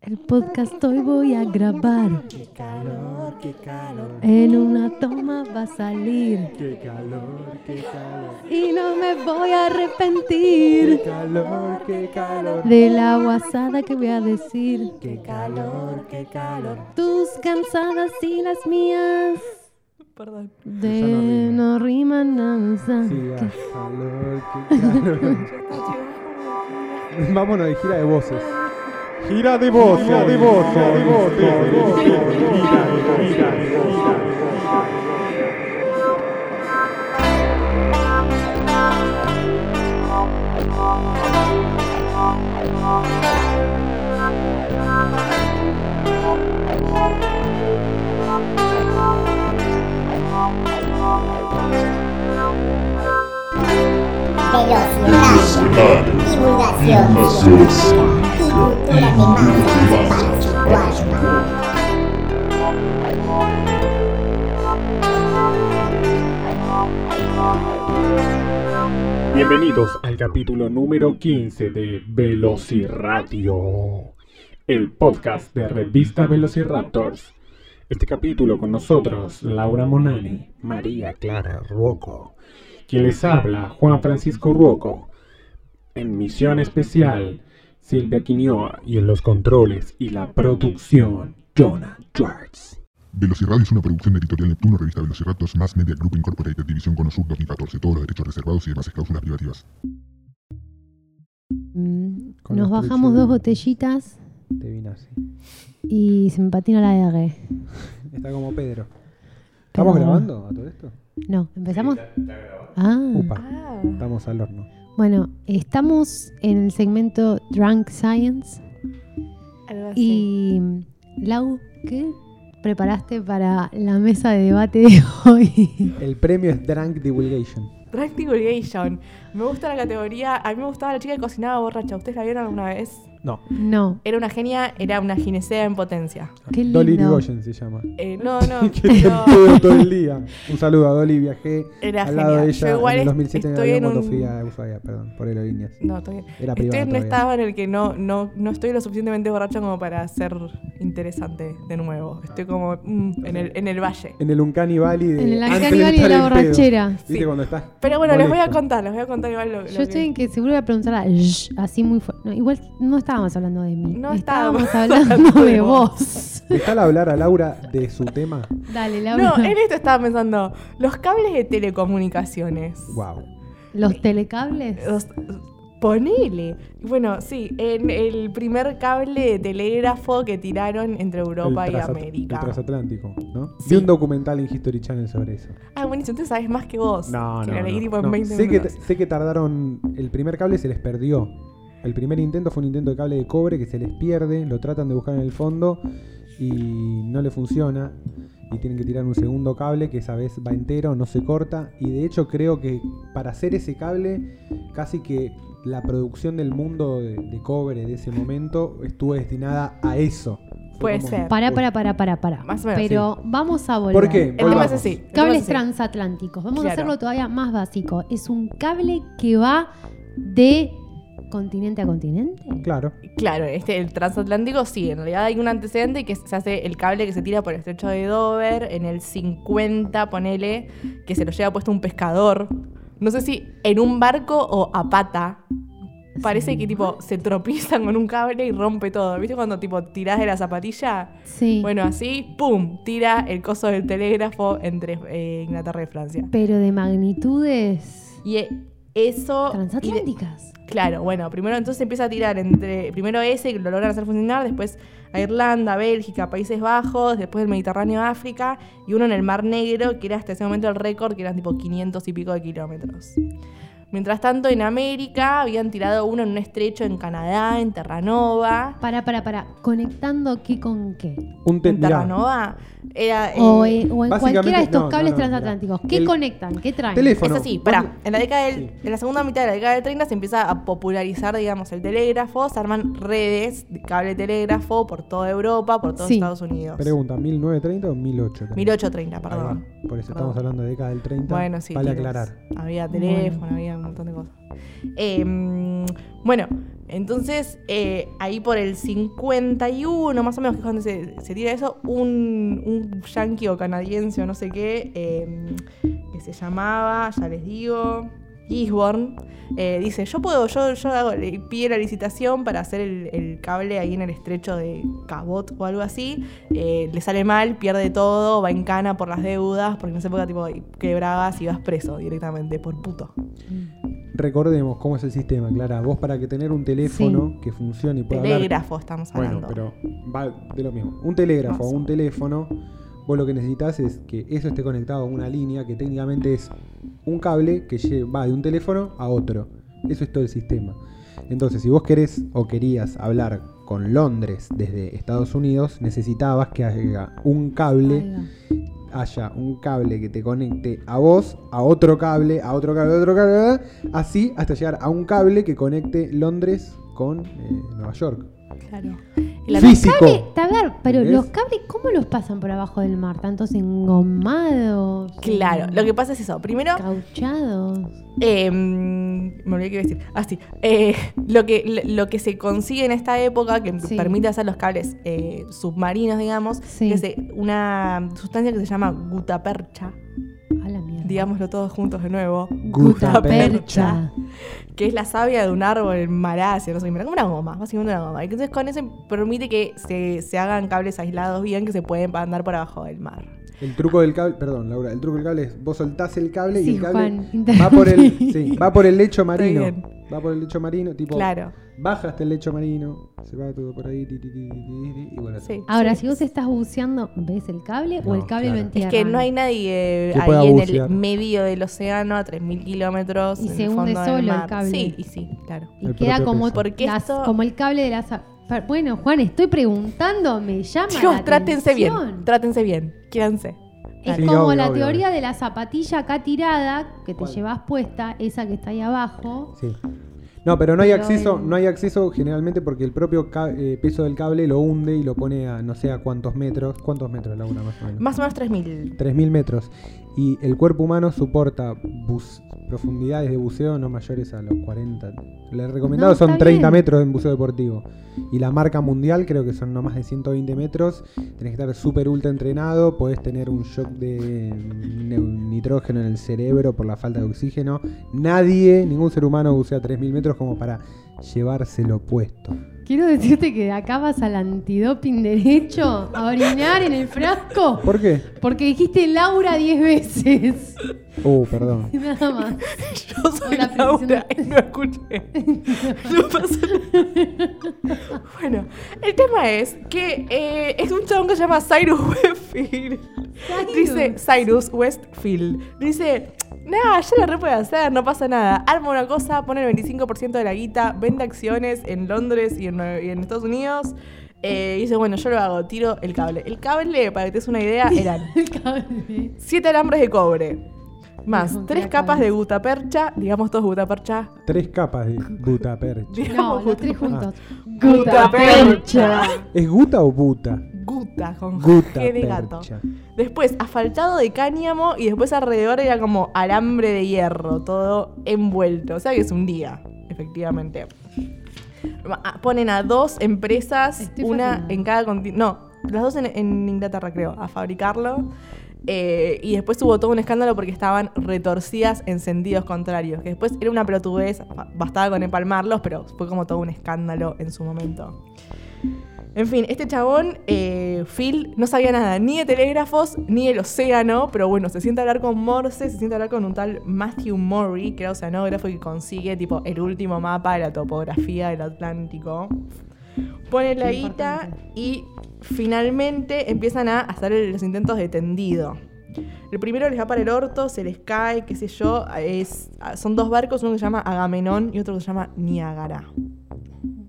El podcast hoy voy a grabar. Qué calor, qué calor, En una toma va a salir. qué calor, qué calor, Y no me voy a qué arrepentir calor, qué calor, de la guasada que voy a decir. qué calor, qué calor. Tus cansadas y las mías. Perdón. De no rima. nada. Sí, ah, calor, qué calor. Vámonos de gira de voces. Gira de voces, gira de voces, de voces, de voces. Gira, gira, gira. Velocidad, divulgación y cultura de masas para chupar. Bienvenidos al capítulo número 15 de Velociraptor, el podcast de revista Velociraptors. Este capítulo con nosotros, Laura Monani, María Clara Ruoco, quien les habla, Juan Francisco Ruoco, en misión especial, Silvia Quinioa y en los controles y la producción, Jonah Schwartz. Velociradio es una producción de Editorial Neptuno, revista Velociraptors, Mass Media Group Incorporated, División Conosur 2014. Todos los derechos reservados y demás cláusulas privativas. Mm, Nos bajamos dos de- botellitas Te vine así. y se me patina la R. Está como Pedro. ¿Estamos Pero- grabando a todo esto? No, ¿empezamos? Ah. Upa, Ah, estamos al horno. Bueno, estamos en el segmento Drunk Science algo así. y Lau, ¿qué preparaste para la mesa de debate de hoy? El premio es Drunk Divulgation. Drag Divulgation. Me gusta la categoría. A mí me gustaba la chica que cocinaba borracha. ¿Ustedes la vieron alguna vez? No, No, Era una genia, era una ginecea en potencia. qué Dolly lindo. Rigoyen se llama. Eh, no, no, que pedo todo el día. Un saludo a Dolly, viajé era al lado de ella Yo igual en el es- 2007 en el estoy en cuando un... fui a Ushuaia, perdón, por aerolíneas. No, estoy, Era estoy privada en un todavía. estado en el que no, no, no estoy lo suficientemente borracha como para ser interesante de nuevo. Estoy como mm, en, el, en el valle. En el Uncanny Valley de En el Uncanny de Valley de la en borrachera. ¿Viste Sí. cuando estás Pero bueno, les voy a contar, les voy a contar igual lo, lo Yo estoy en que seguro voy a preguntar a así muy fuerte. No, igual no estábamos hablando de mí. No estábamos estábamos hablando de vos. Dejala hablar a Laura de su tema. Dale, Laura. No, en esto estaba pensando. Los cables de telecomunicaciones. Wow. Los telecables. Los- ponele. Bueno, sí, en el primer cable de telégrafo que tiraron entre Europa el y América. El transatlántico, ¿no? Sí. Vi un documental en History Channel sobre eso. Ah, buenísimo, entonces sabes más que vos. No, que no, lo leí no, tipo en no. 20 Sé que, minutos. sé que tardaron. El primer cable se les perdió. El primer intento fue un intento de cable de cobre que se les pierde. Lo tratan de buscar en el fondo y no le funciona. Y tienen que tirar un segundo cable que esa vez va entero, no se corta. Y de hecho, creo que para hacer ese cable, casi que la producción del mundo de, de cobre de ese momento estuvo destinada a eso. Puede como- ser. Para, para, para, para, para. Más o menos, Pero vamos a volver. ¿Por qué? El tema es así. Cables es así. transatlánticos. Vamos a hacerlo todavía más básico. Es un cable que va de continente a continente. Claro. Claro, este, el transatlántico sí, en realidad hay un antecedente que se hace el cable que se tira por el estrecho de Dover en el 50, ponele, que se lo lleva puesto un pescador. No sé si en un barco o a pata. Parece que tipo se tropiezan con un cable y rompe todo. ¿Viste cuando tipo tirás de la zapatilla? Sí. Bueno, así, ¡pum! Tira el coso del telégrafo entre eh, Inglaterra y Francia. Pero de magnitudes Y eh, eso... y de- transatlánticas. Claro, bueno, primero entonces empieza a tirar entre. Primero ese, que lo logran hacer funcionar, después a Irlanda, Bélgica, Países Bajos, después el Mediterráneo, África, y uno en el Mar Negro, que era hasta ese momento el récord, que eran tipo 500 y pico de kilómetros. Mientras tanto, en América habían tirado uno en un estrecho en Canadá, en Terranova. Para, para, para. ¿Conectando qué con qué? Un te- En Terranova era. O, eh, eh, o en cualquiera de estos no, cables no, transatlánticos. ¿Qué El- conectan? ¿Qué traen? Teléfono. Es así, pará. En la década del- Sí. en la segunda mitad de la década del 30 se empieza a popularizar, digamos, el telégrafo, se arman redes de cable telégrafo por toda Europa, por todos Sí. Estados Unidos. Pregunta, ¿1930 o 1830? 1830, Ahí va. perdón. Por eso Perdón. estamos hablando de década del 30. Bueno, sí. Vale tienes- aclarar. Había teléfono, había un montón de cosas. Eh, bueno, entonces eh, ahí por el 51, más o menos, que es cuando se, se tira eso, un, un yankee o canadiense o no sé qué, eh, que se llamaba, ya les digo, Gisborne, eh, dice, yo puedo, yo, yo hago, le pide la licitación para hacer el, el cable ahí en el estrecho de Cabot o algo así, eh, le sale mal, pierde todo, va en cana por las deudas, porque en esa época tipo quebrabas y vas preso directamente por puto. Recordemos cómo es el sistema, Clara. Vos para que tener un teléfono que funcione y pueda hablar- Telégrafo estamos Bueno, hablando. pero va de lo mismo. Un telégrafo Más. un teléfono, vos lo que necesitas es que eso esté conectado a una línea que técnicamente es un cable que va de un teléfono a otro. Eso es todo el sistema. Entonces, si vos querés o querías hablar con Londres desde Estados Unidos, necesitabas que haya un cable haya un cable que te conecte a vos, a otro cable, a otro cable, a otro cable, así hasta llegar a un cable que conecte Londres con eh, Nueva York. Claro. Y la- Físico. Cable, a ver, pero los cables, ¿cómo los pasan por abajo del mar? ¿Tantos engomados? Claro, lo que pasa es eso. Primero, Cauchados. eh, me olvidé qué iba a decir. Ah, sí. Eh, lo, que, lo que se consigue en esta época, que Sí. permite hacer los cables eh, submarinos, digamos, Sí. es eh, una sustancia que se llama gutapercha. Digámoslo todos juntos de nuevo. Gutapercha. que es la savia de un árbol en Malasia, no sé, como una goma, básicamente una goma. Entonces con eso permite que se, se hagan cables aislados bien que se pueden andar por abajo del mar. El truco del cable, perdón, Laura, el truco del cable es vos soltás el cable y el cable Juan, va por el, sí, va por el lecho marino. Va por el lecho marino, tipo Claro. baja hasta el lecho marino, se va todo por ahí, ti, ti, ti, ti, ti, ti, y bueno, Sí. Ahora, Sí. si vos estás buceando, ¿ves el cable o el cable claro. lo Es entierra? Es que no hay nadie pueda ahí en bucear. el medio del océano a 3.000 kilómetros. Y en se el hunde fondo solo el cable. Sí, y sí, claro. Y El queda como. Porque las- esto- como el cable de la Bueno, Juan, estoy preguntando, me llama Chicos, la trátense bien, trátense bien, quédense. Es Sí, como obvio, la obvio, teoría de la zapatilla acá tirada que te ¿Cuál? llevas puesta, esa que está ahí abajo. Sí. No, pero no hay Pero acceso, el- no hay acceso generalmente porque el propio ca- eh, peso del cable lo hunde y lo pone a no sé a cuántos metros. ¿Cuántos metros, Laura, más o menos? Más o menos 3.000. 3.000 metros. Y el cuerpo humano soporta profundidades de buceo no mayores a los 40. Le recomendado No, son está 30 bien. metros en buceo deportivo. Y la marca mundial creo que son no más de 120 metros. Tenés que estar súper ultra entrenado. Podés tener un shock de nitrógeno en el cerebro por la falta de oxígeno. Nadie, ningún ser humano bucea 3.000 metros como para llevárselo puesto. Quiero decirte que de acá vas al antidoping derecho a orinar en el frasco ¿Por qué? porque dijiste Laura 10 veces. Oh, perdón. Nada más. Yo soy Hola, Laura y no escuché. No pasa nada. Bueno, el tema es que eh, es un chabón que se llama Cyrus Westfield. Dice Cyrus Westfield. Dice, nada, ya la re puede hacer, no pasa nada. Arma una cosa, pone el 25% de la guita, vende acciones en Londres y en, Nue- y en Estados Unidos. Eh, dice, bueno, yo lo hago, tiro el cable. El cable, para que te des una idea, eran El cable. siete alambres de cobre. Más tres capas de gutapercha, digamos todos gutapercha. Tres capas de butapercha. No, Digamos los tres gutapercha. juntos. Gutapercha. ¿Es guta o buta? Guta, con Guta G de gato. percha. Después, asfaltado de cáñamo y después alrededor era como alambre de hierro, todo envuelto. O sea que es un día, efectivamente. Ah, Ponen a dos empresas, Estoy una fascinada. en cada continente. No, las dos en, en Inglaterra, creo, a fabricarlo. Eh, y después hubo todo un escándalo porque estaban retorcidas en sentidos contrarios. Que después era una pelotudez, ba- bastaba con empalmarlos, pero fue como todo un escándalo en su momento. En fin, este chabón, eh, Phil, no sabía nada ni de telégrafos ni del océano, pero bueno, se siente a hablar con Morse, se siente a hablar con un tal Matthew Murray, que era oceanógrafo y consigue tipo el último mapa de la topografía del Atlántico. Pone la guita y finalmente empiezan a hacer los intentos de tendido. El primero les va para el orto, se les cae, qué sé yo. Es, son dos barcos, uno que se llama Agamenón y otro que se llama Niágara.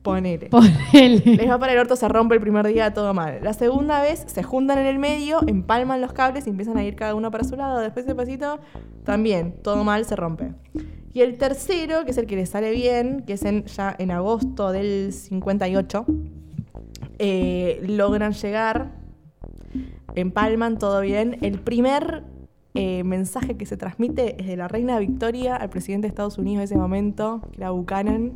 Ponele. Ponele. Les va para el orto, se rompe el primer día, todo mal. La segunda vez se juntan en el medio, empalman los cables y empiezan a ir cada uno para su lado. Después de pasito, también, todo mal, se rompe. Y el tercero, que es el que les sale bien, que es en, ya en agosto del 58, eh, logran llegar, empalman todo bien. El primer eh, mensaje que se transmite es de la reina Victoria al presidente de Estados Unidos de ese momento, que era Buchanan,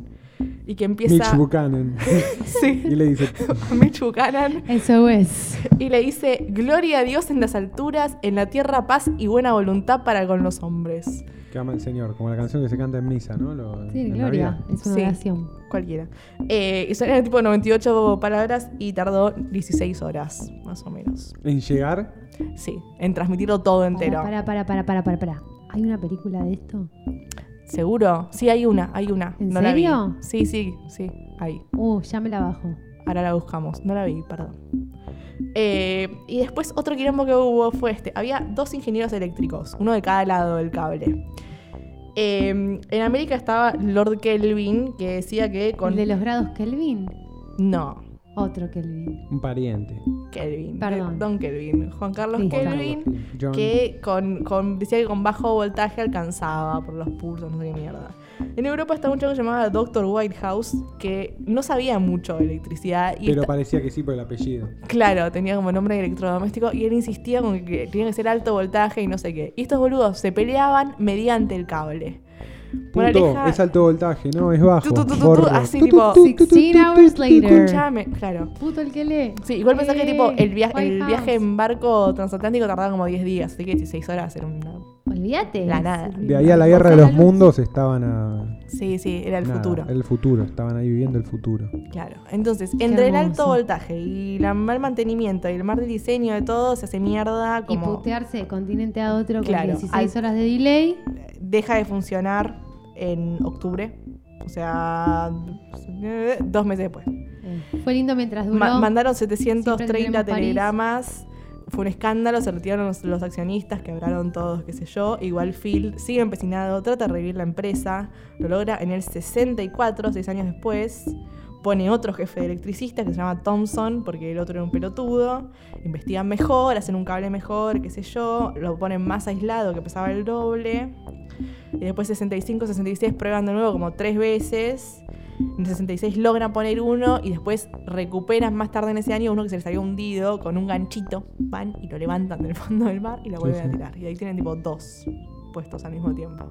y que empieza... Mitch Buchanan. Sí, y le dice, Mitch Buchanan. Eso es. Y le dice, gloria a Dios en las alturas, en la tierra paz y buena voluntad para con los hombres. Que ama el Señor, como la canción que se canta en misa, ¿no? Lo- Sí, en Gloria. Es una Sí. oración. Cualquiera. Eh, y son eran tipo 98 palabras y tardó 16 horas, más o menos. En llegar, Sí, en transmitirlo todo entero. Para, para, para, para, para, para. ¿Hay una película de esto? ¿Seguro? Sí, hay una, hay una. ¿En no la vi. serio? Sí, sí, sí, hay. Uh, ya me la bajo. Ahora la buscamos. No la vi, perdón. Eh, y después otro quilombo que hubo fue este. Había dos ingenieros eléctricos, uno de cada lado del cable. Eh, en América estaba Lord Kelvin, que decía que con... ¿El de los grados Kelvin? No, Otro Kelvin. un pariente. Kelvin. Perdón. Don Kelvin. Juan Carlos. Kelvin, John- que con, con- decía que con bajo voltaje alcanzaba por los pulsos, no sé qué mierda. En Europa está un chico llamaba Dr. Whitehouse, que no sabía mucho de electricidad. Y Pero esta- parecía que sí por el apellido. Claro, tenía como nombre de electrodoméstico y él insistía con que tenía que ser alto voltaje y no sé qué. Y estos boludos se peleaban mediante el cable. Punto, Moraleja- es alto voltaje, no, es bajo. Tu, tu, tu, así, tipo, tu, tu, tu, 16 tu, hours later. Escuchame, claro. Puto el que lee. Sí, igual pensás que tipo el, via- el White viaje en barco transatlántico tardaba como 10 días, así que 16 horas era una... Olvídate. La nada. De ahí a la guerra de los mundos estaban a. Sí, sí, era el nada, futuro. El futuro, estaban ahí viviendo el futuro. Claro. Entonces, entre el alto voltaje y el mal mantenimiento y el mal diseño de todo, se hace mierda Y como putearse de continente a otro Claro, con 16 al- horas de delay. deja de funcionar en octubre. O sea, dos meses después. Eh, Fue lindo mientras duró. Ma- mandaron Siempre 730 tenemos París. telegramas. Fue un escándalo, se retiraron los, los accionistas, quebraron todos, qué sé yo. Igual Phil sigue empecinado, trata de revivir la empresa. Lo logra en el 64, seis años después. Pone otro jefe de electricista que se llama Thompson, porque el otro era un pelotudo. Investigan mejor, hacen un cable mejor, qué sé yo. Lo ponen más aislado, que pesaba el doble. Y después 65, 66 prueban de nuevo como tres veces. En el 66 logran poner uno y después recuperan más tarde en ese año uno que se les había hundido con un ganchito. Van y lo levantan del fondo del mar y lo vuelven sí. a tirar. Y ahí tienen tipo dos puestos al mismo tiempo.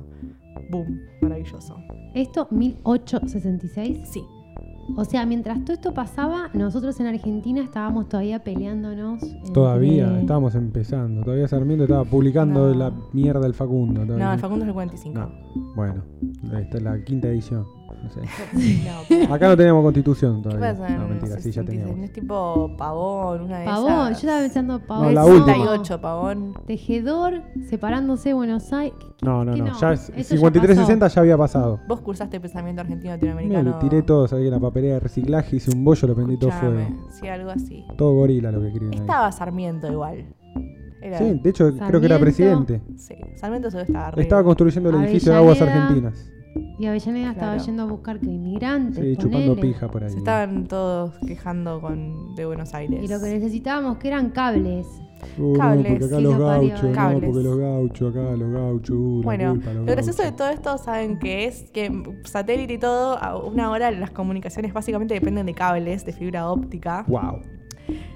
Boom, maravilloso. Esto, 1866. Sí, O sea, mientras todo esto pasaba, nosotros en Argentina estábamos todavía peleándonos. entre- Todavía, estábamos empezando. Todavía Sarmiento estaba publicando No. la mierda del Facundo. todavía. no, el Facundo es el 45. No. Bueno, esta es la quinta edición. No sé. No, pero- Acá no teníamos constitución ¿Qué todavía. pasa? No, en mentira, sí, ya 66? teníamos. ¿No es tipo Pavón, una de Pavón, esas? yo estaba pensando Pavón. No, la No. última. 68, Pavón. Tejedor, separándose Buenos Aires. ¿Qué- No, no, qué no. Ya es, Eso ya 5360 ya había pasado. Vos cursaste pensamiento argentino Mira, latinoamericano. le tiré todo, sabía la papelera de reciclaje, hice un bollo, lo prendí todo fuego. Sí, algo así. Todo gorila lo que escriben ahí. Estaba Sarmiento igual. Era- Sí, de hecho creo que era presidente. Sí, Sarmiento se estaba re- Estaba construyendo el edificio de aguas argentinas. Y Avellaneda estaba Claro. yendo a buscar que inmigrantes. Sí, chupando pija por ahí. Se estaban todos quejando con, de Buenos Aires. Y lo que necesitábamos que eran cables. Uh, no, Cables, porque acá sí, los gauchos, no, Cables. porque los gauchos, acá los gauchos, uh, Bueno, culpa, los lo gracioso de gauchos. todo esto, ¿saben qué es? Que satélite y todo, a una hora las comunicaciones básicamente dependen de cables, de fibra óptica. Wow.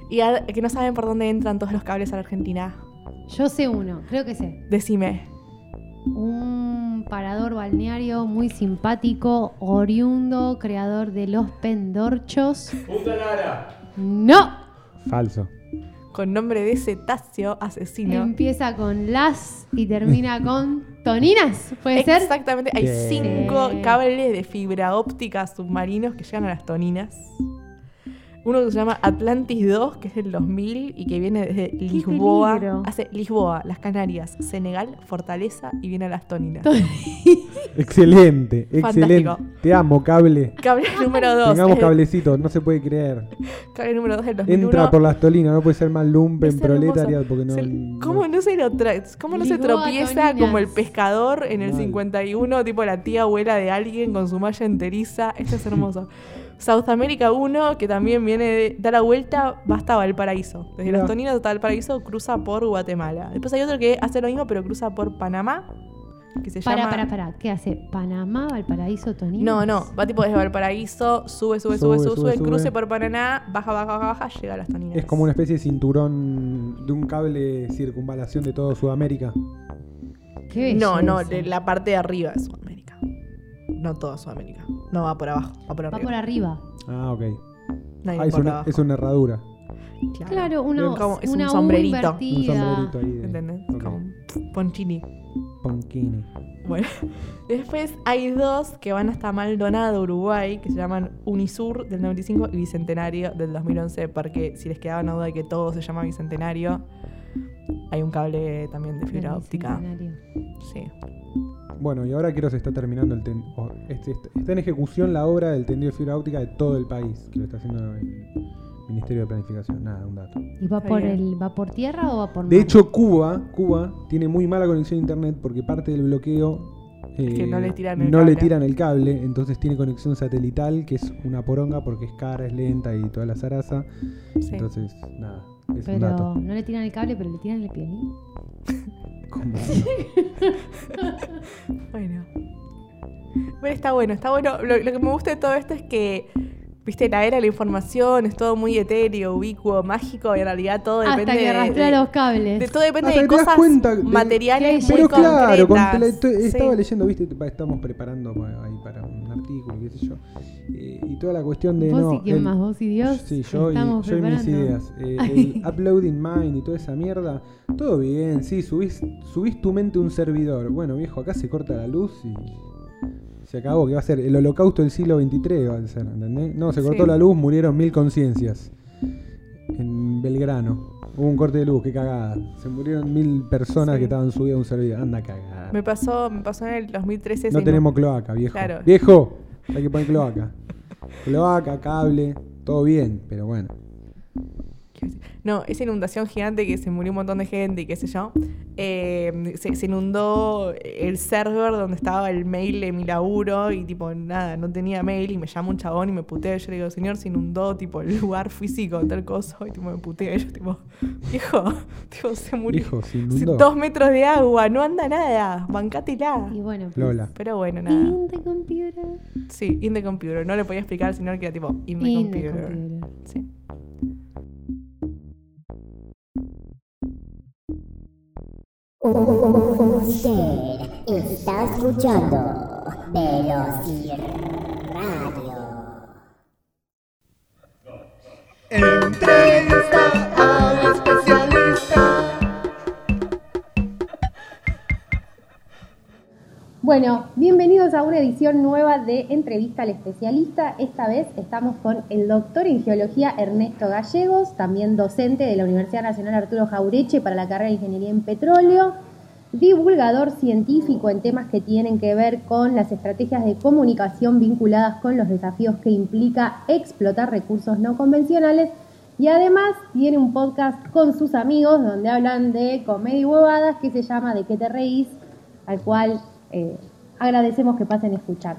Y a- que no saben por dónde entran todos los cables a la Argentina. Yo sé uno, creo que sé. Decime. Un parador balneario muy simpático, oriundo, creador de los pendorchos. No. Falso. Con nombre de cetáceo asesino. Empieza con las y termina con toninas. ¿Puede ser? Exactamente, hay cinco cables de fibra óptica submarinos que llegan a las toninas. Uno que se llama Atlantis 2, que es del 2000 y que viene desde Lisboa. peligro. Hace Lisboa, las Canarias, Senegal, Fortaleza y viene a las toninas. Excelente, excelente. Te amo, cable. Cable número 2. Tengamos cablecitos, no se puede creer. Cable número 2 del 2001. Entra por las tolinas, no puede ser más lumpen, proletariat, porque no. Se- ¿Cómo no se lo cómo no se tropieza Toninas. como el pescador en el Mal. 51, tipo la tía abuela de alguien con su malla enteriza? Esto es hermoso. South America 1, que también viene de da la vuelta, va hasta Valparaíso. Desde Mirá. las Toninas hasta Valparaíso cruza por Guatemala. Después hay otro que hace lo mismo, pero cruza por Panamá. que se Para, llama... para, para. ¿Qué hace? ¿Panamá, Valparaíso, Tonini? No, no, va tipo desde Valparaíso, sube, sube, sube, Sube, sube, sube, cruce sube. por Paraná, baja, baja, baja, baja, llega a las toninas. Es como una especie de cinturón de un cable circunvalación de todo Sudamérica. Qué No, no, de la parte de arriba de Sudamérica. No toda Sudamérica. No va por abajo, va por Va arriba. por arriba. Ah, ok. Ah, es, por una, abajo. es una herradura. Claro, uno, Como- es un una U sombrerito. Un invertida. sombrerito ahí. De, ¿Entendés? ok. Como un ponchini. Ponquini. Bueno, después hay dos que van hasta Maldonado, Uruguay, que se llaman Unisur del 95 y Bicentenario del 2011, porque si les quedaba una duda de que todo se llama Bicentenario, hay un cable también de fibra óptica. Bicentenario. Sí. Bueno, y ahora quiero se está terminando el ten- este- este- está en ejecución la obra del tendido de fibra óptica de todo el país, que lo está haciendo el Ministerio de Planificación. Nada, un dato. ¿Y va por, el, va por tierra o va por mar? De hecho, Cuba, Cuba tiene muy mala conexión a internet porque parte del bloqueo eh, que no le tiran el no le cable. tiran el cable, entonces tiene conexión satelital, que es una poronga porque es cara, es lenta y toda la zaraza. sí. Entonces, nada, es un pero dato. no le tiran el cable, pero le tiran el piolín. Como- Bueno. Pero está bueno, está bueno. Lo, lo que me gusta de todo esto es que, viste, la era de la información es todo muy etéreo, ubicuo, mágico, y en realidad todo depende Hasta que de- arrastra de, los cables. de todo depende Hasta de que te das cosas cuenta de- materiales muy Pero claro, con- concretas. te- estaba Sí. leyendo, viste, estamos preparando pa- ahí para un artículo, qué sé yo. eh, y toda la cuestión de Vos no. y quién el- más, vos y Dios. Sí, yo y, estamos yo y mis ideas. Eh, el uploading mind y toda esa mierda, todo bien, sí, subís, subís tu mente a un servidor. Bueno, viejo, acá se corta la luz y se acabó, que va a ser el holocausto del siglo XXIII, va a ser, ¿entendés? No, se cortó Sí. la luz, murieron mil conciencias en Belgrano. Hubo un corte de luz, qué cagada. Se murieron mil personas Sí. que estaban subidas a un servidor. Anda cagada. Me pasó, me pasó en el 2013. No tenemos cloaca, viejo. Claro. Viejo, hay que poner cloaca. Cloaca, cable, todo bien, pero bueno. No, esa inundación gigante que se murió un montón de gente y qué sé yo. eh, se, se inundó el server donde estaba el mail de mi laburo y tipo, nada, no tenía mail y me llama un chabón y me putea. Yo le digo, señor, se inundó tipo el lugar físico, tal cosa. Y tipo, me putea. Y yo tipo, viejo, tipo, se murió. Se inundó. Dos metros de agua, no anda nada, bancátela. Y bueno, pues, Lola. Pero bueno, nada. In the computer. Sí, in the computer. No le podía explicar al señor que era tipo, in the In the computer. computer. Sí. Usted está escuchando Velociradio. Entrevista al Bueno, bienvenidos a una edición nueva de Entrevista al Especialista. Esta vez estamos con el doctor en Geología Ernesto Gallegos, también docente de la Universidad Nacional Arturo Jaureche para la carrera de Ingeniería en Petróleo, divulgador científico en temas que tienen que ver con las estrategias de comunicación vinculadas con los desafíos que implica explotar recursos no convencionales y además tiene un podcast con sus amigos donde hablan de comedia y huevadas que se llama ¿De qué te reís? al cual eh, agradecemos que pasen a escuchar.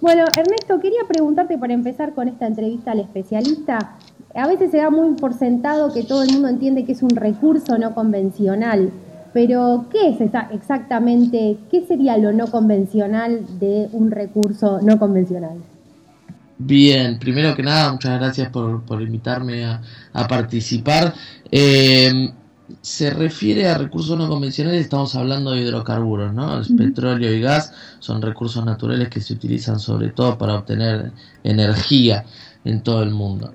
Bueno, Ernesto, quería preguntarte para empezar con esta entrevista al especialista. A veces se da muy por sentado que todo el mundo entiende que es un recurso no convencional, pero ¿qué es exactamente, qué sería lo no convencional de un recurso no convencional? Bien, primero que nada, muchas gracias por, por invitarme a, a participar. Eh, se refiere a recursos no convencionales, estamos hablando de hidrocarburos, ¿no? El petróleo y gas son recursos naturales que se utilizan sobre todo para obtener energía en todo el mundo.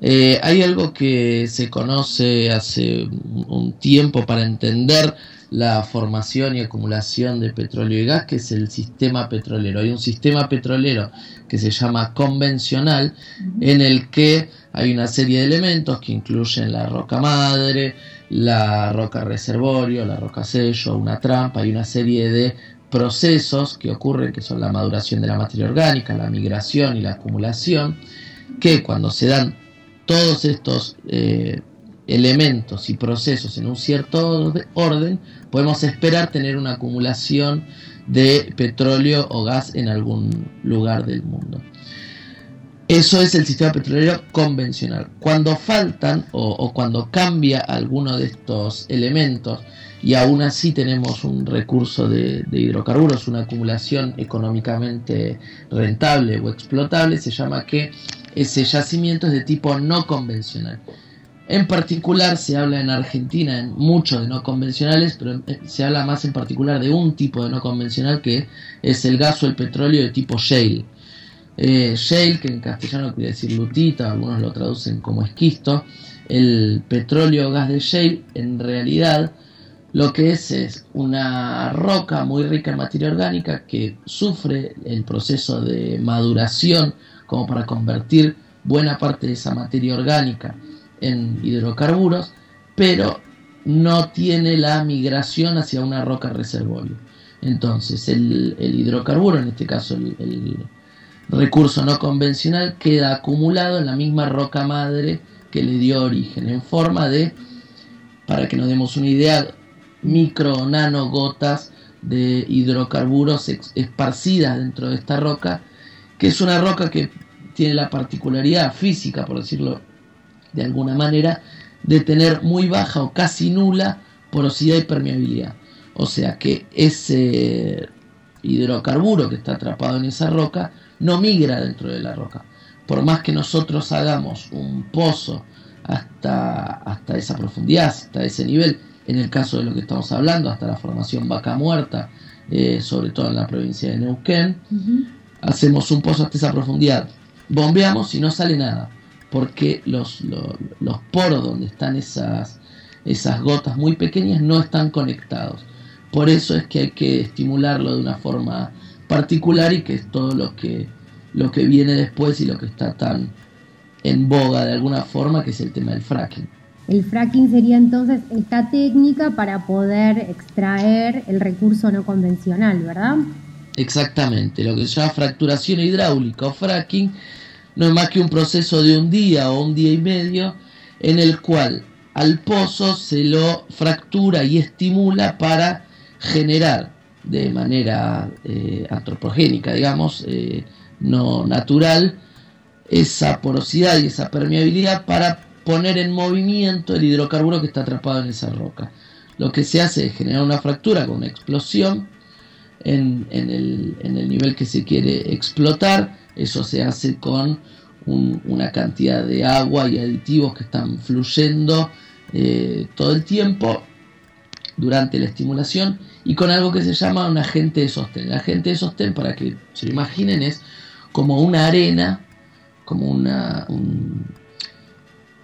Eh, hay algo que se conoce hace un un tiempo para entender la formación y acumulación de petróleo y gas, que es el sistema petrolero. Hay un sistema petrolero que se llama convencional, en el que hay una serie de elementos que incluyen la roca madre, la roca reservorio, la roca sello, una trampa, y una serie de procesos que ocurren, que son la maduración de la materia orgánica, la migración y la acumulación, que cuando se dan todos estos eh, elementos y procesos en un cierto orde- orden, podemos esperar tener una acumulación de petróleo o gas en algún lugar del mundo. Eso es el sistema petrolero convencional. Cuando faltan o, cuando cambia alguno de estos elementos y aún así tenemos un recurso de, de, hidrocarburos, una acumulación económicamente rentable o explotable, se llama que ese yacimiento es de tipo no convencional. En particular se habla en Argentina en mucho de no convencionales, pero se habla más en particular de un tipo de no convencional que es el gas o el petróleo de tipo shale. Eh, shale, que en castellano quiere decir lutita, algunos lo traducen como esquisto. El petróleo o gas de shale en realidad lo que es es una roca muy rica en materia orgánica que sufre el proceso de maduración como para convertir buena parte de esa materia orgánica en hidrocarburos, pero no tiene la migración hacia una roca reservorio. Entonces, el, hidrocarburo, en este caso el, recurso no convencional, queda acumulado en la misma roca madre que le dio origen, en forma de, para que nos demos una idea, micro o nano gotas de hidrocarburos esparcidas dentro de esta roca, que es una roca que tiene la particularidad física, por decirlo de alguna manera, de tener muy baja o casi nula porosidad y permeabilidad. O sea que ese hidrocarburo que está atrapado en esa roca no migra dentro de la roca. Por más que nosotros hagamos un pozo hasta, hasta esa profundidad, hasta ese nivel, en el caso de lo que estamos hablando, hasta la formación vaca muerta, eh, sobre todo en la provincia de Neuquén, uh -huh. hacemos un pozo hasta esa profundidad, bombeamos y no sale nada porque los, los, los, poros donde están esas, esas gotas muy pequeñas no están conectados. Por eso es que hay que estimularlo de una forma particular y que es todo lo que, lo que viene después y lo que está tan en boga de alguna forma, que es el tema del fracking. El fracking sería entonces esta técnica para poder extraer el recurso no convencional, ¿verdad? Exactamente, lo que se llama fracturación hidráulica o fracking no es más que un proceso de un día o un día y medio en el cual al pozo se lo fractura y estimula para generar de manera eh, antropogénica, digamos, eh, no natural, esa porosidad y esa permeabilidad para poner en movimiento el hidrocarburo que está atrapado en esa roca. Lo que se hace es generar una fractura con una explosión en, en, el, en el nivel que se quiere explotar, eso se hace con un, una cantidad de agua y aditivos que están fluyendo eh, todo el tiempo durante la estimulación y con algo que se llama un agente de sostén. El agente de sostén, para que se lo imaginen, es como una arena, como una, un,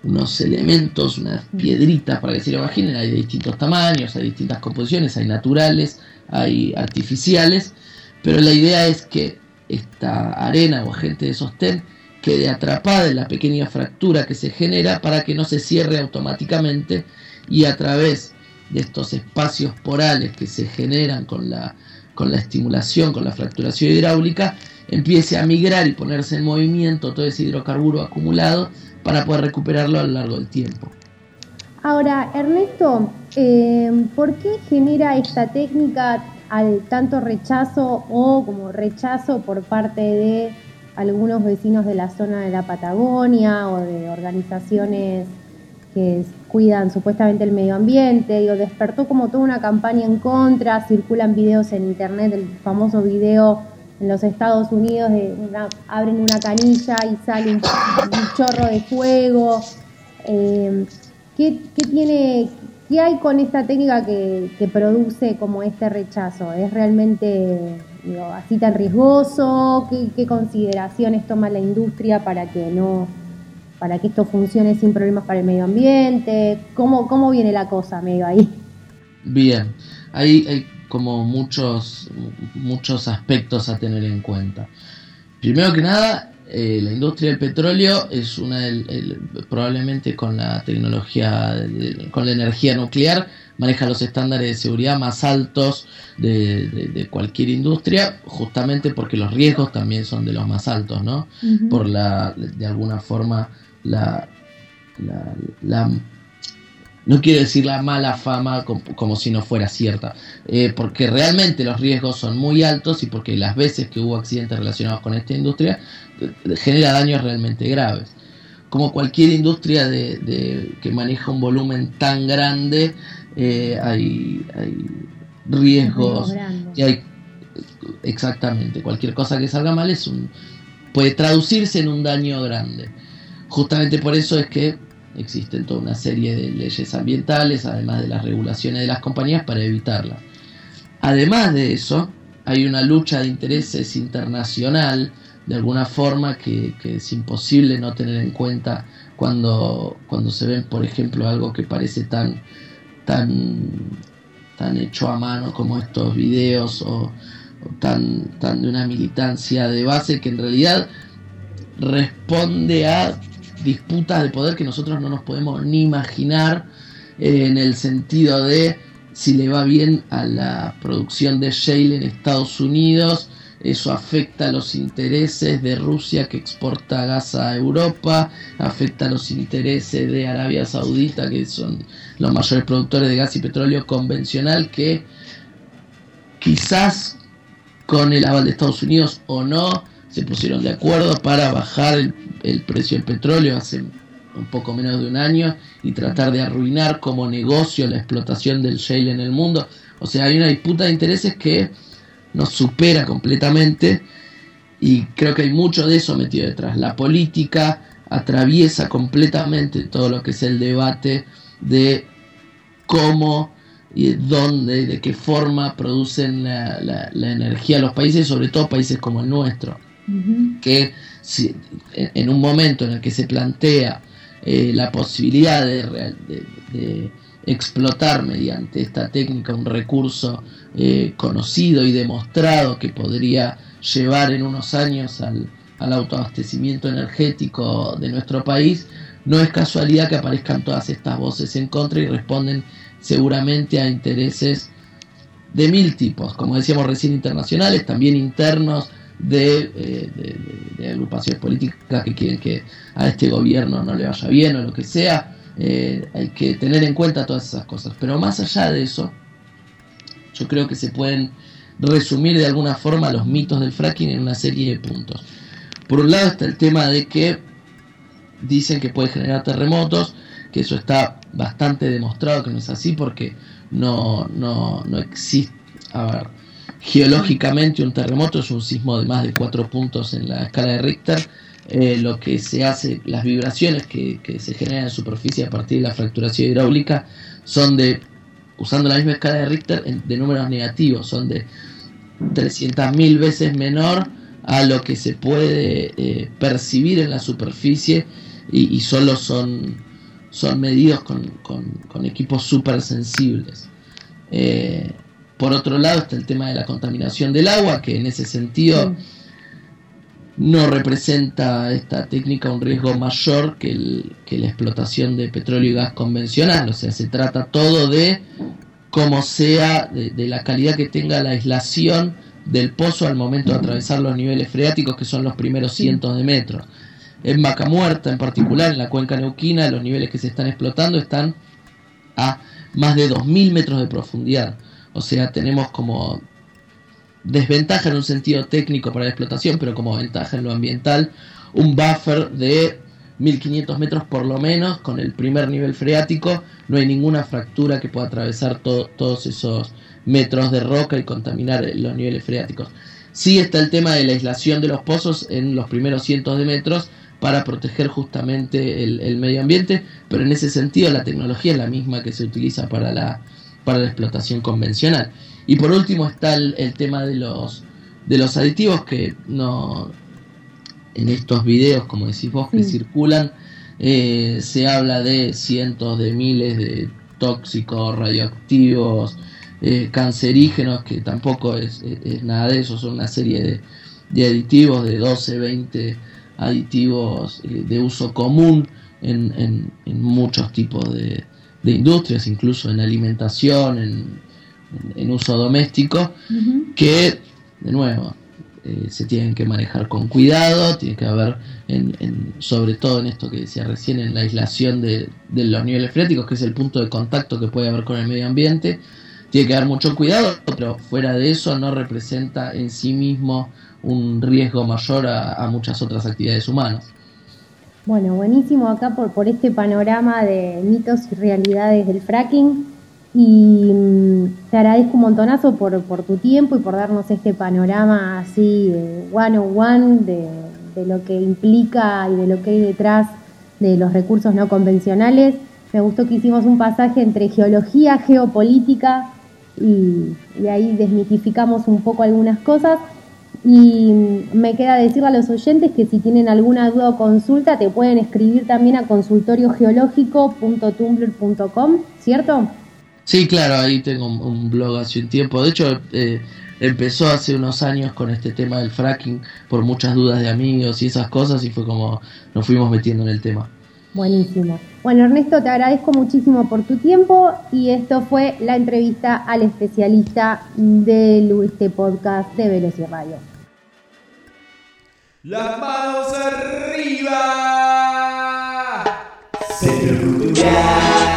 unos elementos, unas piedritas, para que se lo imaginen. Hay de distintos tamaños, hay distintas composiciones, hay naturales, hay artificiales, pero la idea es que esta arena o agente de sostén quede atrapada en la pequeña fractura que se genera para que no se cierre automáticamente y a través de estos espacios porales que se generan con la, con la estimulación, con la fracturación hidráulica, empiece a migrar y ponerse en movimiento todo ese hidrocarburo acumulado para poder recuperarlo a lo largo del tiempo. Ahora, Ernesto, eh, ¿por qué genera esta técnica al tanto rechazo o como rechazo por parte de algunos vecinos de la zona de la Patagonia o de organizaciones que cuidan supuestamente el medio ambiente, digo, despertó como toda una campaña en contra, circulan videos en internet, el famoso video en los Estados Unidos de una, abren una canilla y sale un, chorro de fuego. Eh, ¿qué, ¿qué, tiene, ¿Qué hay con esta técnica que, que produce como este rechazo? ¿Es realmente digo, así tan riesgoso? ¿Qué, ¿Qué, consideraciones toma la industria para que no para que esto funcione sin problemas para el medio ambiente? ¿Cómo, cómo viene la cosa medio ahí? Bien, hay, hay como muchos, muchos aspectos a tener en cuenta. Primero que nada, eh, la industria del petróleo es una del, el, probablemente con la tecnología, de, con la energía nuclear, maneja los estándares de seguridad más altos de, de, de, cualquier industria, justamente porque los riesgos también son de los más altos, ¿no? Uh -huh. Por la, de alguna forma, la, la, la no quiero decir la mala fama como, como si no fuera cierta, eh, porque realmente los riesgos son muy altos y porque las veces que hubo accidentes relacionados con esta industria eh, genera daños realmente graves. Como cualquier industria de, de- que maneja un volumen tan grande, eh, hay, hay riesgos y hay exactamente cualquier cosa que salga mal es un puede traducirse en un daño grande. Justamente por eso es que existen toda una serie de leyes ambientales, además de las regulaciones de las compañías para evitarlas. Además de eso, hay una lucha de intereses internacional, de alguna forma, que, es imposible no tener en cuenta cuando, cuando se ven, por ejemplo, algo que parece tan, tan, tan hecho a mano como estos videos o, o tan, tan de una militancia de base que en realidad responde a disputas de poder que nosotros no nos podemos ni imaginar eh, en el sentido de si le va bien a la producción de shale en Estados Unidos, eso afecta a los intereses de Rusia que exporta gas a Europa, afecta a los intereses de Arabia Saudita, que son los mayores productores de gas y petróleo convencional, que quizás con el aval de Estados Unidos o no, se pusieron de acuerdo para bajar el, precio del petróleo hace un poco menos de un año y tratar de arruinar como negocio la explotación del shale en el mundo. O sea, hay una disputa de intereses que nos supera completamente y creo que hay mucho de eso metido detrás. La política atraviesa completamente todo lo que es el debate de cómo y de dónde y de qué forma producen la- la energía los países, sobre todo países como el nuestro Que si- en un momento en el que se plantea eh, la posibilidad de explotar mediante esta técnica un recurso eh, conocido y demostrado que podría llevar en unos años al, al autoabastecimiento energético de nuestro país, no es casualidad que aparezcan todas estas voces en contra y responden seguramente a intereses de mil tipos, como decíamos recién internacionales, también internos de, eh, de- de agrupaciones políticas que quieren que a este gobierno no le vaya bien o lo que sea. Eh, hay que tener en cuenta todas esas cosas. Pero más allá de eso, yo creo que se pueden resumir de alguna forma los mitos del fracking en una serie de puntos. Por un lado está el tema de que dicen que puede generar terremotos, que eso está bastante demostrado que no es así porque no, no, no existe. A ver, geológicamente un terremoto es un sismo de más de 4 puntos en la escala de Richter. Eh, lo que se hace, las vibraciones que, se generan en superficie a partir de la fracturación hidráulica son de, usando la misma escala de Richter, de números negativos, son de 300.000 veces menor a lo que se puede eh, percibir en la superficie y, solo son, son medidos con, con- con equipos súper sensibles. Eh, por otro lado está el tema de la contaminación del agua, que en ese sentido no representa esta técnica un riesgo mayor que, el- que la explotación de petróleo y gas convencional. O sea, se trata todo de cómo sea, de, de la calidad que tenga la aislación del pozo al momento de atravesar los niveles freáticos, que son los primeros cientos de metros. En Vaca Muerta, en particular, en la cuenca neuquina, los niveles que se están explotando están a más de 2.000 metros de profundidad. O sea, tenemos como desventaja en un sentido técnico para la explotación, pero como ventaja en lo ambiental, un buffer de 1500 metros por lo menos con el primer nivel freático. No hay ninguna fractura que pueda atravesar to- todos esos metros de roca y contaminar los niveles freáticos. Sí está el tema de la aislación de los pozos en los primeros cientos de metros para proteger justamente el medio ambiente, pero en ese sentido la tecnología es la misma que se utiliza para la, para la explotación convencional. Y por último está el, el tema de los, de los aditivos que no en estos videos, como decís vos, que Sí. circulan, eh, se habla de cientos de miles de tóxicos, radioactivos, eh, cancerígenos, que tampoco es, es- es nada de eso, son una serie de, de aditivos, de 12, 20 aditivos eh, de uso común en, en- en muchos tipos de, de industrias, incluso en alimentación, en, en- uso doméstico, que, de nuevo, eh, se tienen que manejar con cuidado, tiene que haber, en, en- sobre todo en esto que decía recién, en la aislación de, de los niveles freáticos, que es el punto de contacto que puede haber con el medio ambiente, tiene que haber mucho cuidado, pero fuera de eso no representa en sí mismo un riesgo mayor a, a muchas otras actividades humanas. Bueno, buenísimo acá por, por este panorama de mitos y realidades del fracking. Y mm, te agradezco un montonazo por, por tu tiempo y por darnos este panorama así one on one de, de lo que implica y de lo que hay detrás de los recursos no convencionales. Me gustó que hicimos un pasaje entre geología, geopolítica y ahí desmitificamos un poco algunas cosas. Y me queda decirle a los oyentes que si tienen alguna duda o consulta te pueden escribir también a consultoriogeológico.tumblr.com, ¿cierto? Sí, claro, ahí tengo un, un blog hace un tiempo. De hecho, eh, empezó hace unos años con este tema del fracking por muchas dudas de amigos y esas cosas y fue como nos fuimos metiendo en el tema. Buenísimo. Bueno, Ernesto, te agradezco muchísimo por tu tiempo y esto fue la entrevista al especialista de este podcast de Veloci Radio. Las manos arriba. Centro Cultural.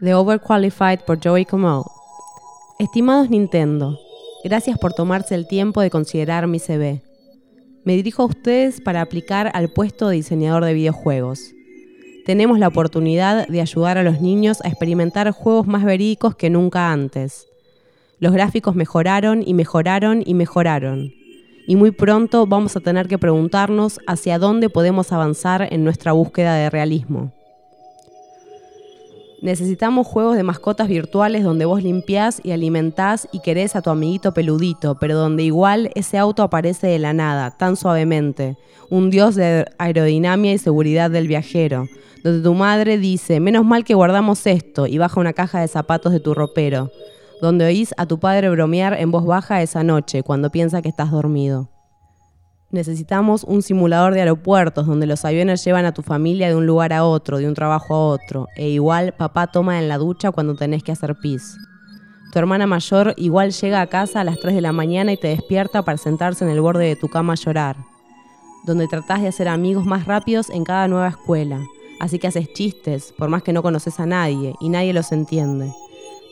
The Overqualified por Joey Como. Estimados Nintendo, gracias por tomarse el tiempo de considerar mi CV. Me dirijo a ustedes para aplicar al puesto de diseñador de videojuegos. Tenemos la oportunidad de ayudar a los niños a experimentar juegos más verídicos que nunca antes. Los gráficos mejoraron y mejoraron y mejoraron. Y muy pronto vamos a tener que preguntarnos hacia dónde podemos avanzar en nuestra búsqueda de realismo. Necesitamos juegos de mascotas virtuales donde vos limpiás y alimentás y querés a tu amiguito peludito, pero donde igual ese auto aparece de la nada, tan suavemente. Un dios de aerodinámica y seguridad del viajero. Donde tu madre dice, menos mal que guardamos esto, y baja una caja de zapatos de tu ropero. Donde oís a tu padre bromear en voz baja esa noche, cuando piensa que estás dormido. Necesitamos un simulador de aeropuertos donde los aviones llevan a tu familia de un lugar a otro, de un trabajo a otro, e igual papá toma en la ducha cuando tenés que hacer pis. Tu hermana mayor igual llega a casa a las 3 de la mañana y te despierta para sentarse en el borde de tu cama a llorar. Donde tratás de hacer amigos más rápidos en cada nueva escuela. Así que haces chistes, por más que no conoces a nadie, y nadie los entiende.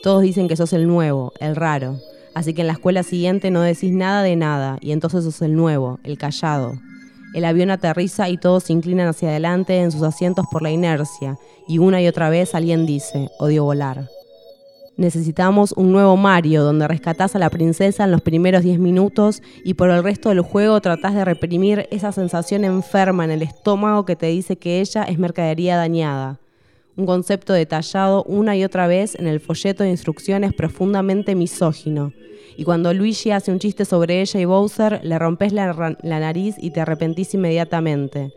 Todos dicen que sos el nuevo, el raro. Así que en la escuela siguiente no decís nada de nada, y entonces sos el nuevo, el callado. El avión aterriza y todos se inclinan hacia adelante en sus asientos por la inercia, y una y otra vez alguien dice, odio volar. Necesitamos un nuevo Mario donde rescatás a la princesa en los primeros 10 minutos y por el resto del juego tratás de reprimir esa sensación enferma en el estómago que te dice que ella es mercadería dañada. Un concepto detallado una y otra vez en el folleto de instrucciones profundamente misógino. Y cuando Luigi hace un chiste sobre ella y Bowser, le rompes la, la nariz y te arrepentís inmediatamente.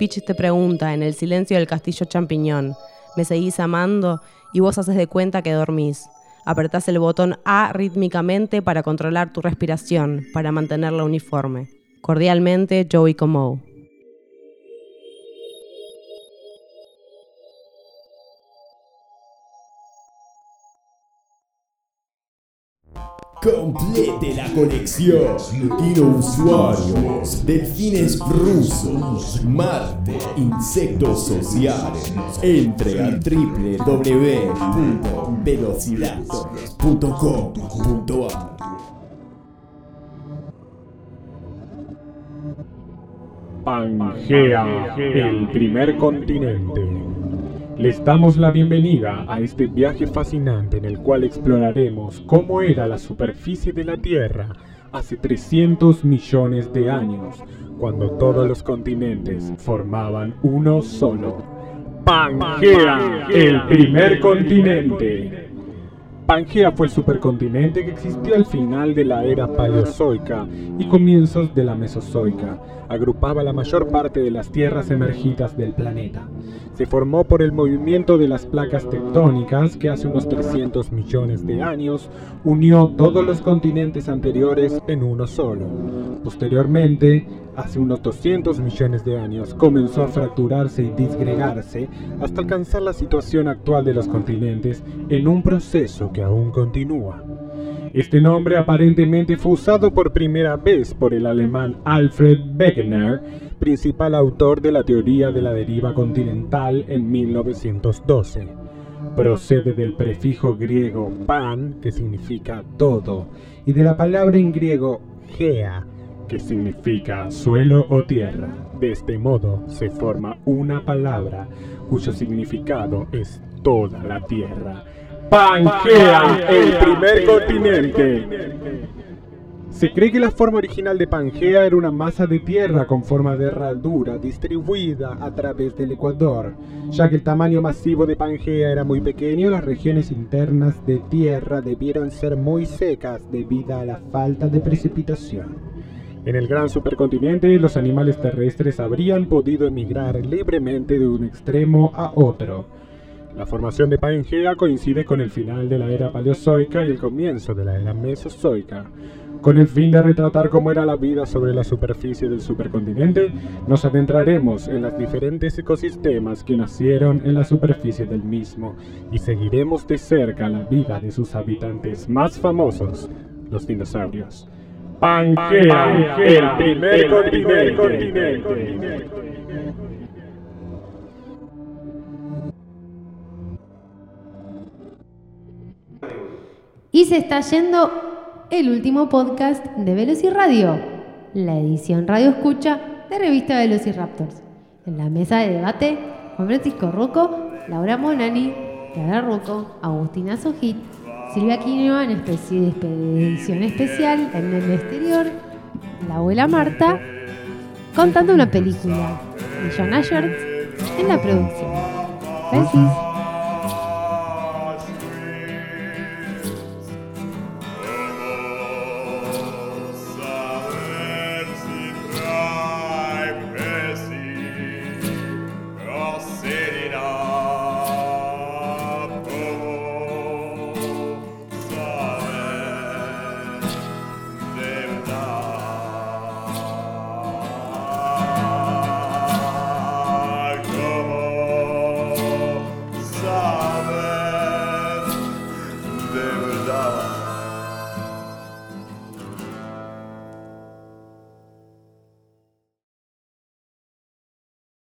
Peach te pregunta en el silencio del castillo champiñón, ¿me seguís amando? Y vos haces de cuenta que dormís. Apretás el botón A rítmicamente para controlar tu respiración, para mantenerla uniforme. Cordialmente, Joey Como. Complete la colección. Dinosaurios, delfines rusos, Marte, insectos sociales. Entre a www.velociraptors.com.ar Pangea, el primer continente. Les damos la bienvenida a este viaje fascinante en el cual exploraremos cómo era la superficie de la Tierra hace 300 millones de años, cuando todos los continentes formaban uno solo. Pangea, el primer continente. Pangea fue el supercontinente que existió al final de la era paleozoica y comienzos de la mesozoica. Agrupaba la mayor parte de las tierras emergidas del planeta. Se formó por el movimiento de las placas tectónicas que hace unos 300 millones de años unió todos los continentes anteriores en uno solo. Posteriormente, hace unos 200 millones de años, comenzó a fracturarse y disgregarse hasta alcanzar la situación actual de los continentes en un proceso que aún continúa. Este nombre aparentemente fue usado por primera vez por el alemán Alfred Wegener, principal autor de la teoría de la deriva continental en 1912. Procede del prefijo griego pan, que significa todo, y de la palabra en griego gea, que significa suelo o tierra. De este modo se forma una palabra cuyo significado es toda la tierra. Pangea, el primer continente. Se cree que la forma original de Pangea era una masa de tierra con forma de herradura distribuida a través del Ecuador. Ya que el tamaño masivo de Pangea era muy pequeño, las regiones internas de tierra debieron ser muy secas debido a la falta de precipitación. En el gran supercontinente, los animales terrestres habrían podido emigrar libremente de un extremo a otro. La formación de Pangea coincide con el final de la era paleozoica y el comienzo de la era mesozoica. Con el fin de retratar cómo era la vida sobre la superficie del supercontinente, nos adentraremos en los diferentes ecosistemas que nacieron en la superficie del mismo y seguiremos de cerca la vida de sus habitantes más famosos, los dinosaurios. Pangea, el primer continente. Y se está yendo el último podcast de Velociradio, la edición Radio Escucha de revista Velociraptors. En la mesa de debate, Juan Francisco Rocco, Laura Monani, Clara Rocco, Agustina Sojit, Silvia Quinoa en especie de edición especial en el exterior, la abuela Marta, contando una película, y John Asher en la producción.